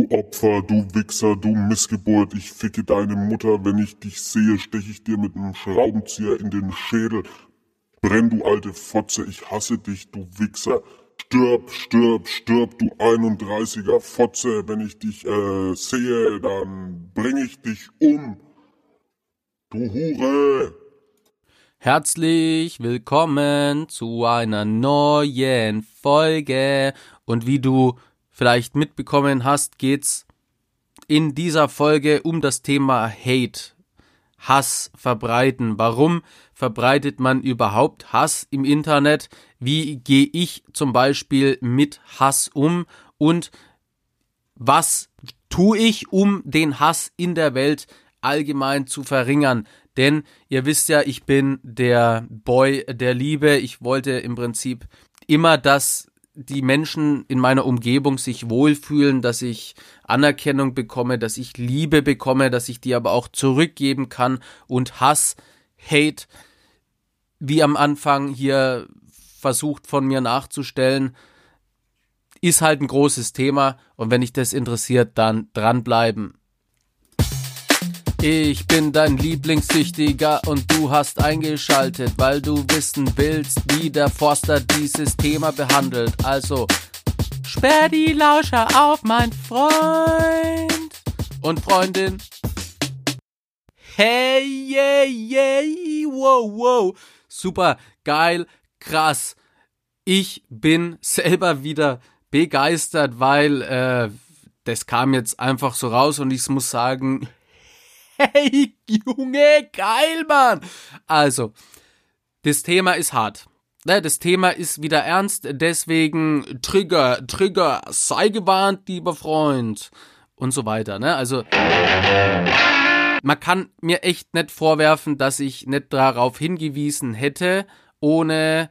Du Opfer, du Wichser, du Missgeburt, ich ficke deine Mutter, wenn ich dich sehe, stech ich dir mit einem Schraubenzieher in den Schädel. Brenn, du alte Fotze, ich hasse dich, du Wichser. Stirb, stirb, stirb, du 31er Fotze, wenn ich dich äh, sehe, dann bring ich dich um. Du Hure. Herzlich willkommen zu einer neuen Folge. Und wie du vielleicht mitbekommen hast, geht's in dieser Folge um das Thema Hate. Hass verbreiten. Warum verbreitet man überhaupt Hass im Internet? Wie gehe ich zum Beispiel mit Hass um? Und was tue ich, um den Hass in der Welt allgemein zu verringern? Denn ihr wisst ja, ich bin der Boy der Liebe. Ich wollte im Prinzip immer, dass die Menschen in meiner Umgebung sich wohlfühlen, dass ich Anerkennung bekomme, dass ich Liebe bekomme, dass ich die aber auch zurückgeben kann und Hass, Hate, wie am Anfang hier versucht von mir nachzustellen, ist halt ein großes Thema und wenn dich das interessiert, dann dranbleiben. Ich bin dein Lieblingssüchtiger und du hast eingeschaltet, weil du wissen willst, wie der Forster dieses Thema behandelt. Also sperr die Lauscher auf, mein Freund und Freundin. Hey, yeah, yeah, wow, wow. Super, geil, krass. Ich bin selber wieder begeistert, weil äh, das kam jetzt einfach so raus und ich muss sagen, Hey, Junge, geil, Mann. Also, das Thema ist hart. Ne, das Thema ist wieder ernst, deswegen Trigger, Trigger, sei gewarnt, lieber Freund. Und so weiter, ne? Also, man kann mir echt nicht vorwerfen, dass ich nicht darauf hingewiesen hätte, ohne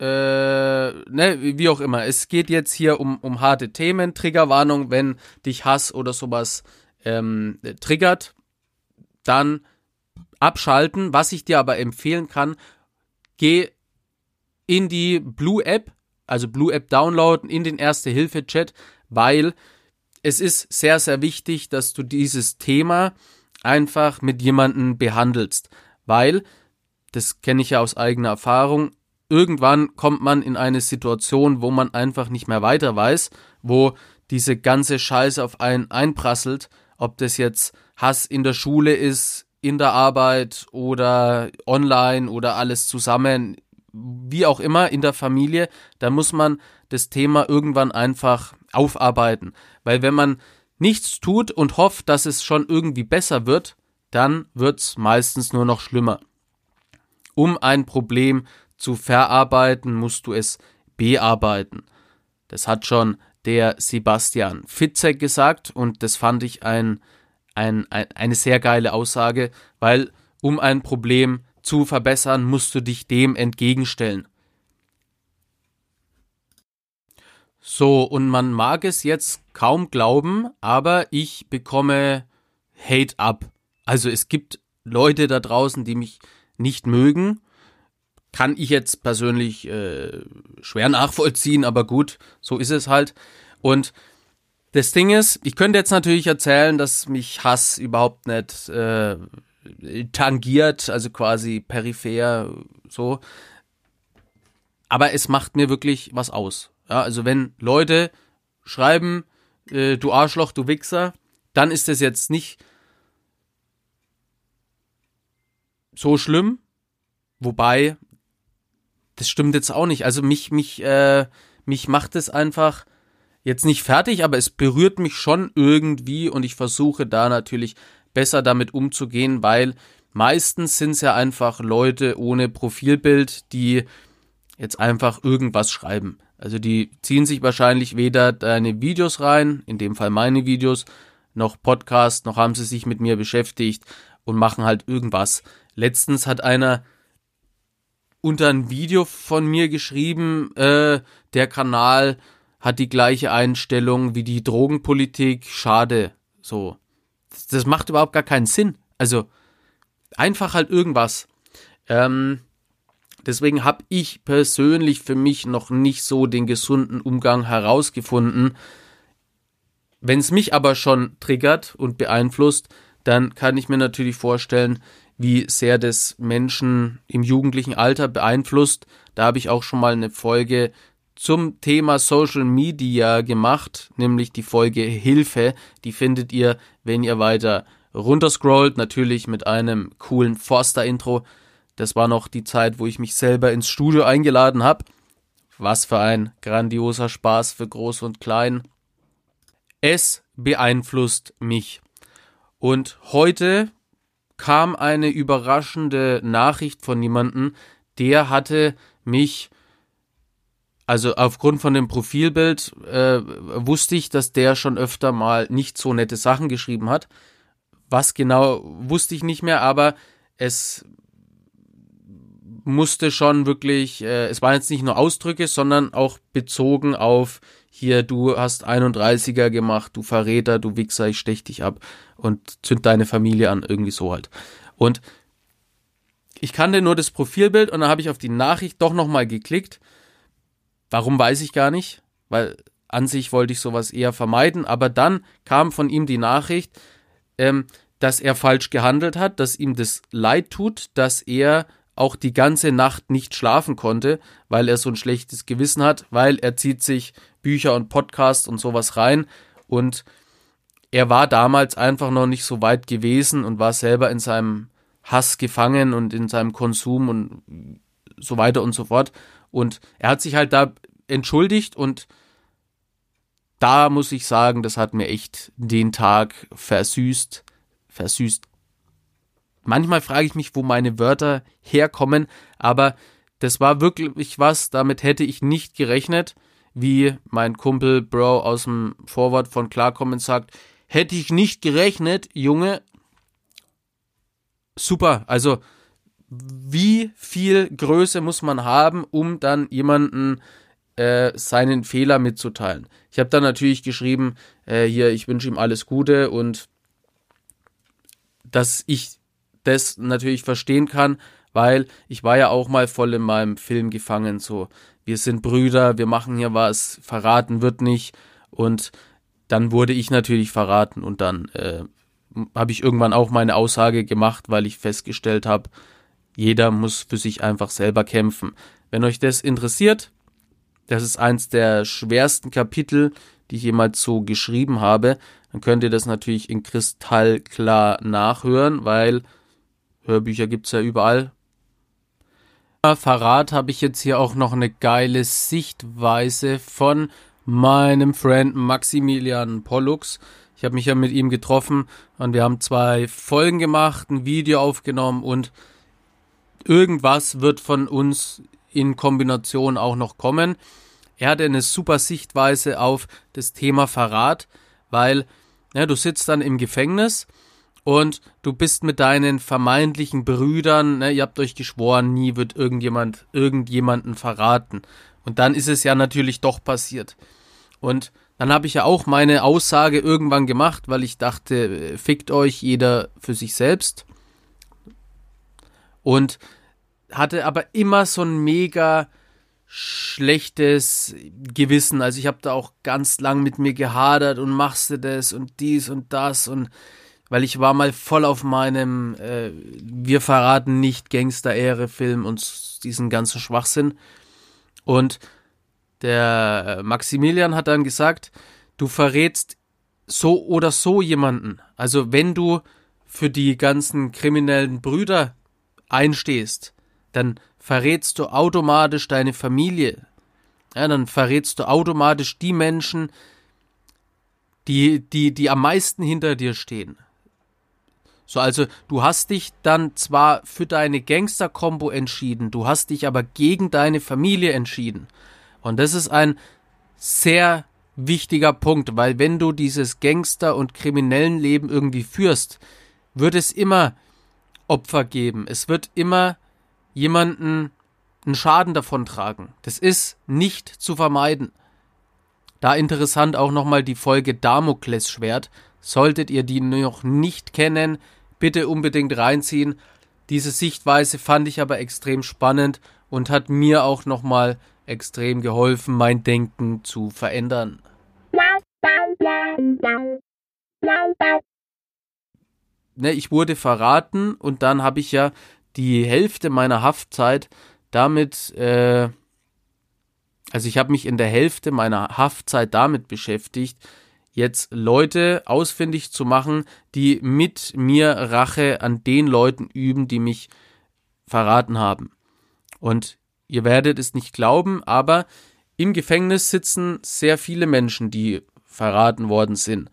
äh, ne, wie auch immer. Es geht jetzt hier um, um harte Themen, Triggerwarnung, wenn dich Hass oder sowas ähm, triggert, dann abschalten. Was ich dir aber empfehlen kann, geh in die Blue App, also Blue App downloaden, in den Erste-Hilfe-Chat, weil es ist sehr, sehr wichtig, dass du dieses Thema einfach mit jemandem behandelst, weil, das kenne ich ja aus eigener Erfahrung, irgendwann kommt man in eine Situation, wo man einfach nicht mehr weiter weiß, wo diese ganze Scheiße auf einen einprasselt ob das jetzt Hass in der Schule ist, in der Arbeit oder online oder alles zusammen, wie auch immer in der Familie, da muss man das Thema irgendwann einfach aufarbeiten. Weil wenn man nichts tut und hofft, dass es schon irgendwie besser wird, dann wird's meistens nur noch schlimmer. Um ein Problem zu verarbeiten, musst du es bearbeiten. Das hat schon der Sebastian Fitzek gesagt und das fand ich ein, ein, ein, eine sehr geile Aussage, weil um ein Problem zu verbessern, musst du dich dem entgegenstellen. So, und man mag es jetzt kaum glauben, aber ich bekomme Hate ab. Also es gibt Leute da draußen, die mich nicht mögen kann ich jetzt persönlich äh, schwer nachvollziehen, aber gut, so ist es halt. Und das Ding ist, ich könnte jetzt natürlich erzählen, dass mich Hass überhaupt nicht äh, tangiert, also quasi peripher so. Aber es macht mir wirklich was aus. Ja, also wenn Leute schreiben, äh, du Arschloch, du Wichser, dann ist das jetzt nicht so schlimm. Wobei, das stimmt jetzt auch nicht. Also mich, mich, äh, mich macht es einfach jetzt nicht fertig, aber es berührt mich schon irgendwie und ich versuche da natürlich besser damit umzugehen, weil meistens sind es ja einfach Leute ohne Profilbild, die jetzt einfach irgendwas schreiben. Also die ziehen sich wahrscheinlich weder deine Videos rein, in dem Fall meine Videos, noch Podcast, noch haben sie sich mit mir beschäftigt und machen halt irgendwas. Letztens hat einer unter ein Video von mir geschrieben, äh, der Kanal hat die gleiche Einstellung wie die Drogenpolitik, schade, so. Das, das macht überhaupt gar keinen Sinn. Also, einfach halt irgendwas. Ähm, deswegen habe ich persönlich für mich noch nicht so den gesunden Umgang herausgefunden. Wenn es mich aber schon triggert und beeinflusst, dann kann ich mir natürlich vorstellen, wie sehr das Menschen im jugendlichen Alter beeinflusst. Da habe ich auch schon mal eine Folge zum Thema Social Media gemacht, nämlich die Folge Hilfe. Die findet ihr, wenn ihr weiter runterscrollt, natürlich mit einem coolen Forster-Intro. Das war noch die Zeit, wo ich mich selber ins Studio eingeladen habe. Was für ein grandioser Spaß für Groß und Klein. Es beeinflusst mich. Und heute kam eine überraschende Nachricht von jemandem, der hatte mich, also aufgrund von dem Profilbild, äh, wusste ich, dass der schon öfter mal nicht so nette Sachen geschrieben hat. Was genau wusste ich nicht mehr, aber es musste schon wirklich, äh, es waren jetzt nicht nur Ausdrücke, sondern auch bezogen auf hier, du hast 31er gemacht, du Verräter, du Wichser, ich stech dich ab und zünd deine Familie an, irgendwie so halt. Und ich kannte nur das Profilbild und dann habe ich auf die Nachricht doch nochmal geklickt. Warum weiß ich gar nicht, weil an sich wollte ich sowas eher vermeiden, aber dann kam von ihm die Nachricht, ähm, dass er falsch gehandelt hat, dass ihm das leid tut, dass er auch die ganze Nacht nicht schlafen konnte, weil er so ein schlechtes Gewissen hat, weil er zieht sich Bücher und Podcasts und sowas rein und er war damals einfach noch nicht so weit gewesen und war selber in seinem Hass gefangen und in seinem Konsum und so weiter und so fort. Und er hat sich halt da entschuldigt und da muss ich sagen, das hat mir echt den Tag versüßt, versüßt. Manchmal frage ich mich, wo meine Wörter herkommen, aber das war wirklich was, damit hätte ich nicht gerechnet wie mein Kumpel Bro aus dem Vorwort von Klarkommen sagt, hätte ich nicht gerechnet, Junge. Super, also wie viel Größe muss man haben, um dann jemanden äh, seinen Fehler mitzuteilen? Ich habe dann natürlich geschrieben, äh, hier, ich wünsche ihm alles Gute und dass ich das natürlich verstehen kann, weil ich war ja auch mal voll in meinem Film gefangen, so wir sind Brüder, wir machen hier was, verraten wird nicht. Und dann wurde ich natürlich verraten und dann äh, habe ich irgendwann auch meine Aussage gemacht, weil ich festgestellt habe, jeder muss für sich einfach selber kämpfen. Wenn euch das interessiert, das ist eins der schwersten Kapitel, die ich jemals so geschrieben habe, dann könnt ihr das natürlich in kristallklar nachhören, weil Hörbücher gibt's ja überall. Verrat habe ich jetzt hier auch noch eine geile Sichtweise von meinem Freund Maximilian Pollux. Ich habe mich ja mit ihm getroffen und wir haben zwei Folgen gemacht, ein Video aufgenommen und irgendwas wird von uns in Kombination auch noch kommen. Er hatte eine super Sichtweise auf das Thema Verrat, weil ja, du sitzt dann im Gefängnis und du bist mit deinen vermeintlichen Brüdern, ne, ihr habt euch geschworen, nie wird irgendjemand irgendjemanden verraten. Und dann ist es ja natürlich doch passiert. Und dann habe ich ja auch meine Aussage irgendwann gemacht, weil ich dachte, fickt euch jeder für sich selbst. Und hatte aber immer so ein mega schlechtes Gewissen. Also ich habe da auch ganz lang mit mir gehadert und machst du das und dies und das und weil ich war mal voll auf meinem äh, Wir verraten nicht Gangster-Ehre-Film und diesen ganzen Schwachsinn. Und der äh, Maximilian hat dann gesagt, du verrätst so oder so jemanden. Also wenn du für die ganzen kriminellen Brüder einstehst, dann verrätst du automatisch deine Familie. Ja, dann verrätst du automatisch die Menschen, die, die, die am meisten hinter dir stehen. So, also du hast dich dann zwar für deine Gangster-Kombo entschieden, du hast dich aber gegen deine Familie entschieden. Und das ist ein sehr wichtiger Punkt, weil wenn du dieses Gangster- und kriminellen Leben irgendwie führst, wird es immer Opfer geben. Es wird immer jemanden einen Schaden davon tragen. Das ist nicht zu vermeiden. Da interessant auch nochmal die Folge Damoklesschwert. Solltet ihr die noch nicht kennen, bitte unbedingt reinziehen. Diese Sichtweise fand ich aber extrem spannend und hat mir auch nochmal extrem geholfen, mein Denken zu verändern. Ne, ich wurde verraten und dann habe ich ja die Hälfte meiner Haftzeit damit, äh, also ich habe mich in der Hälfte meiner Haftzeit damit beschäftigt, jetzt Leute ausfindig zu machen, die mit mir Rache an den Leuten üben, die mich verraten haben. Und ihr werdet es nicht glauben, aber im Gefängnis sitzen sehr viele Menschen, die verraten worden sind.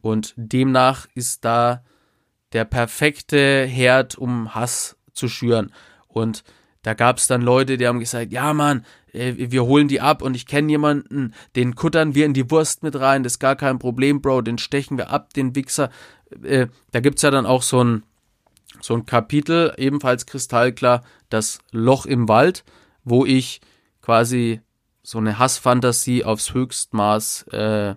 Und demnach ist da der perfekte Herd, um Hass zu schüren. Und da gab es dann Leute, die haben gesagt, ja Mann, äh, wir holen die ab und ich kenne jemanden, den kuttern wir in die Wurst mit rein, das ist gar kein Problem, Bro, den stechen wir ab, den Wichser. Äh, da gibt's ja dann auch so ein, so ein Kapitel, ebenfalls kristallklar, das Loch im Wald, wo ich quasi so eine Hassfantasie aufs Höchstmaß äh,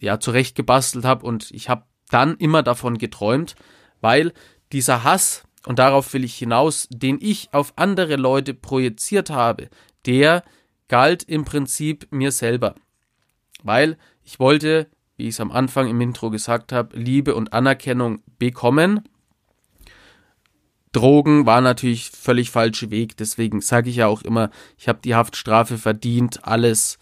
ja zurechtgebastelt habe und ich habe dann immer davon geträumt, weil dieser Hass, und darauf will ich hinaus, den ich auf andere Leute projiziert habe, der galt im Prinzip mir selber. Weil ich wollte, wie ich es am Anfang im Intro gesagt habe, Liebe und Anerkennung bekommen. Drogen war natürlich völlig falscher Weg, deswegen sage ich ja auch immer, ich habe die Haftstrafe verdient, alles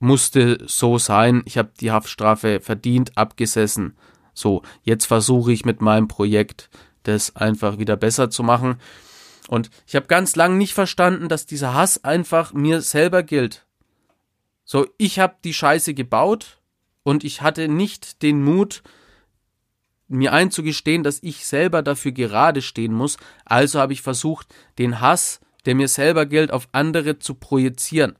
musste so sein, ich habe die Haftstrafe verdient, abgesessen. So, jetzt versuche ich mit meinem Projekt das einfach wieder besser zu machen. Und ich habe ganz lang nicht verstanden, dass dieser Hass einfach mir selber gilt. So, ich habe die Scheiße gebaut und ich hatte nicht den Mut, mir einzugestehen, dass ich selber dafür gerade stehen muss. Also habe ich versucht, den Hass, der mir selber gilt, auf andere zu projizieren.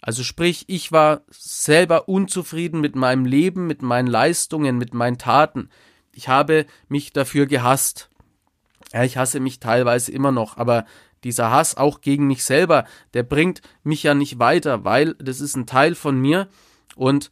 Also sprich, ich war selber unzufrieden mit meinem Leben, mit meinen Leistungen, mit meinen Taten. Ich habe mich dafür gehasst. Ja, ich hasse mich teilweise immer noch, aber dieser Hass auch gegen mich selber, der bringt mich ja nicht weiter, weil das ist ein Teil von mir und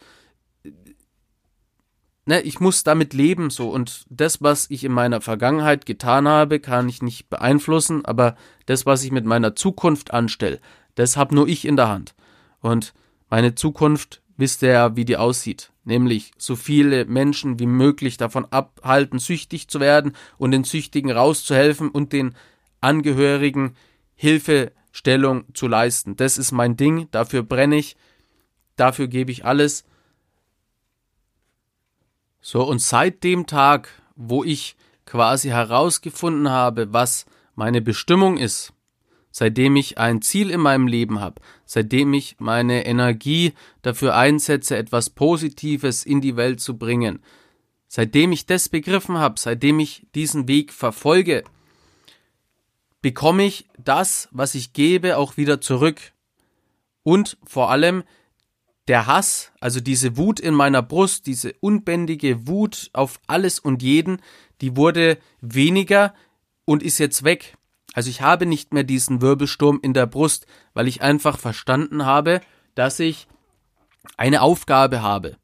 ne, ich muss damit leben so und das, was ich in meiner Vergangenheit getan habe, kann ich nicht beeinflussen, aber das, was ich mit meiner Zukunft anstelle, das habe nur ich in der Hand. Und meine Zukunft wisst ihr ja, wie die aussieht nämlich so viele Menschen wie möglich davon abhalten, süchtig zu werden und den Süchtigen rauszuhelfen und den Angehörigen Hilfestellung zu leisten. Das ist mein Ding, dafür brenne ich, dafür gebe ich alles. So, und seit dem Tag, wo ich quasi herausgefunden habe, was meine Bestimmung ist, seitdem ich ein Ziel in meinem Leben habe, seitdem ich meine Energie dafür einsetze, etwas Positives in die Welt zu bringen, seitdem ich das begriffen habe, seitdem ich diesen Weg verfolge, bekomme ich das, was ich gebe, auch wieder zurück. Und vor allem der Hass, also diese Wut in meiner Brust, diese unbändige Wut auf alles und jeden, die wurde weniger und ist jetzt weg. Also ich habe nicht mehr diesen Wirbelsturm in der Brust, weil ich einfach verstanden habe, dass ich eine Aufgabe habe.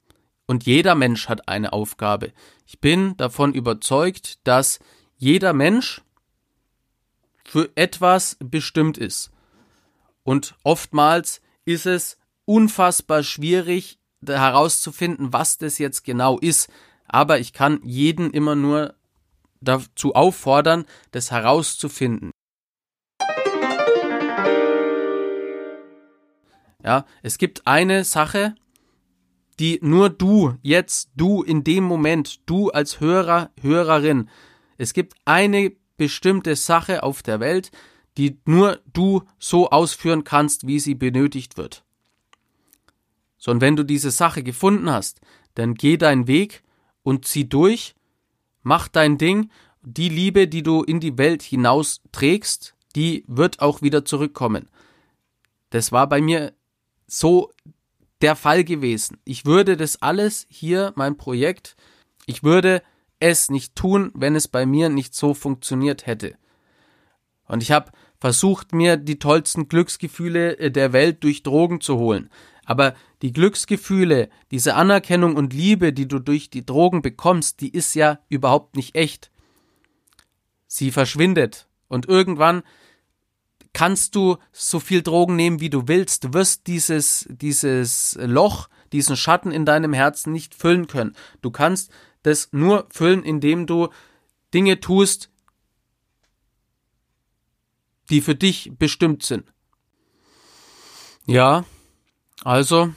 Und jeder Mensch hat eine Aufgabe. Ich bin davon überzeugt, dass jeder Mensch für etwas bestimmt ist. Und oftmals ist es unfassbar schwierig herauszufinden, was das jetzt genau ist. Aber ich kann jeden immer nur dazu auffordern, das herauszufinden. Ja, es gibt eine Sache, die nur du, jetzt du in dem Moment, du als Hörer, Hörerin, es gibt eine bestimmte Sache auf der Welt, die nur du so ausführen kannst, wie sie benötigt wird. So, und wenn du diese Sache gefunden hast, dann geh deinen Weg und zieh durch, mach dein Ding, die Liebe, die du in die Welt hinaus trägst, die wird auch wieder zurückkommen. Das war bei mir so der Fall gewesen. Ich würde das alles hier, mein Projekt, ich würde es nicht tun, wenn es bei mir nicht so funktioniert hätte. Und ich habe versucht, mir die tollsten Glücksgefühle äh, der Welt durch Drogen zu holen. Aber die Glücksgefühle, diese Anerkennung und Liebe, die du durch die Drogen bekommst, die ist ja überhaupt nicht echt. Sie verschwindet. Und irgendwann kannst du so viel Drogen nehmen, wie du willst. Du wirst dieses, dieses Loch, diesen Schatten in deinem Herzen nicht füllen können. Du kannst das nur füllen, indem du Dinge tust, die für dich bestimmt sind. Ja, also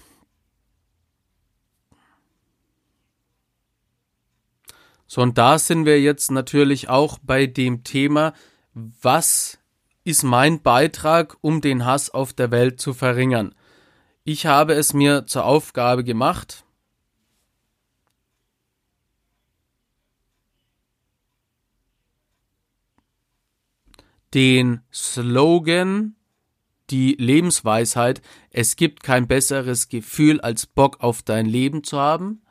So, und da sind wir jetzt natürlich auch bei dem Thema, was ist mein Beitrag, um den Hass auf der Welt zu verringern? Ich habe es mir zur Aufgabe gemacht, den Slogan, die Lebensweisheit, es gibt kein besseres Gefühl, als Bock auf dein Leben zu haben,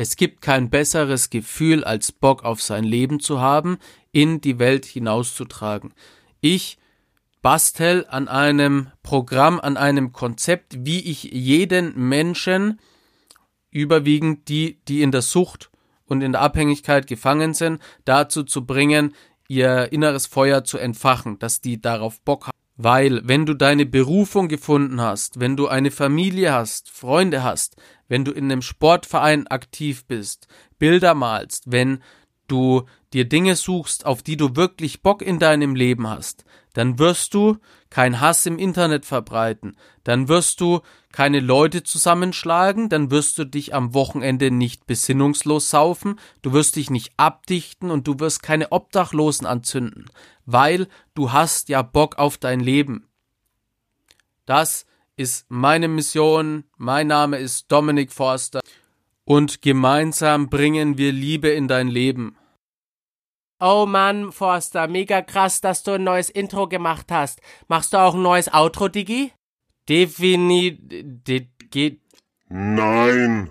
es gibt kein besseres Gefühl, als Bock auf sein Leben zu haben, in die Welt hinauszutragen. Ich bastel an einem Programm, an einem Konzept, wie ich jeden Menschen, überwiegend die, die in der Sucht und in der Abhängigkeit gefangen sind, dazu zu bringen, ihr inneres Feuer zu entfachen, dass die darauf Bock haben. Weil, wenn du deine Berufung gefunden hast, wenn du eine Familie hast, Freunde hast, wenn du in einem Sportverein aktiv bist, Bilder malst, wenn du dir Dinge suchst, auf die du wirklich Bock in deinem Leben hast, dann wirst du kein Hass im Internet verbreiten, dann wirst du keine Leute zusammenschlagen, dann wirst du dich am Wochenende nicht besinnungslos saufen, du wirst dich nicht abdichten und du wirst keine Obdachlosen anzünden, weil du hast ja Bock auf dein Leben. Das ist meine Mission. Mein Name ist Dominik Forster und gemeinsam bringen wir Liebe in dein Leben. Oh Mann, Forster, mega krass, dass du ein neues Intro gemacht hast. Machst du auch ein neues Outro, Digi? Definitiv. Geht. Nein.